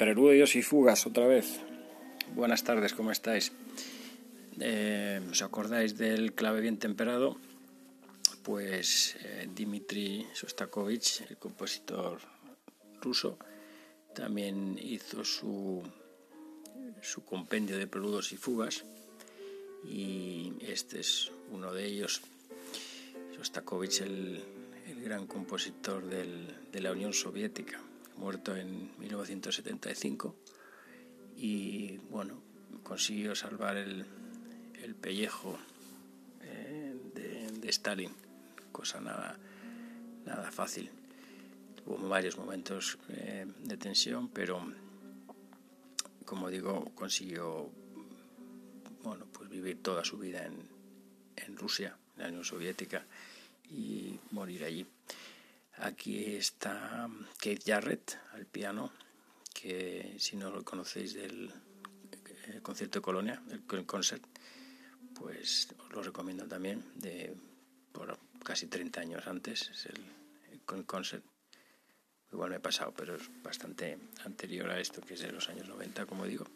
Preludios y fugas otra vez. Buenas tardes, ¿cómo estáis? Eh, ¿Os acordáis del clave bien temperado? Pues eh, Dmitri Shostakovich, el compositor ruso, también hizo su, su compendio de preludios y fugas y este es uno de ellos. Shostakovich, el, gran compositor de la Unión Soviética muerto en 1975 y bueno, consiguió salvar el, el pellejo eh, de, Stalin, cosa nada, nada fácil. Tuvo varios momentos eh, de tensión, pero como digo, consiguió bueno, pues vivir toda su vida en, en Rusia, en la Unión Soviética, y morir allí. Aquí está Keith Jarrett al piano, que si no lo conocéis del eh, concierto de Colonia, el concert, pues os lo recomiendo también, de por casi 30 años antes, es el, el concert. Igual me he pasado, pero es bastante anterior a esto, que es de los años 90, como digo.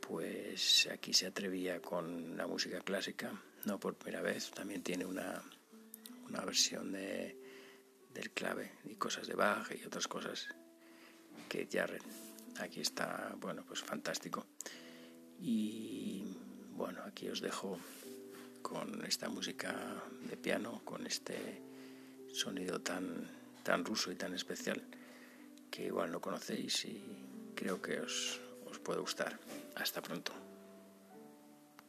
Pues aquí se atrevía con la música clásica, no por primera vez, también tiene una, una versión de del clave y cosas de Bach y otras cosas que Jarrett. Aquí está, bueno, pues fantástico. Y bueno, aquí os dejo con esta música de piano, con este sonido tan, tan ruso y tan especial que igual no conocéis y creo que os, os puede gustar. Hasta pronto.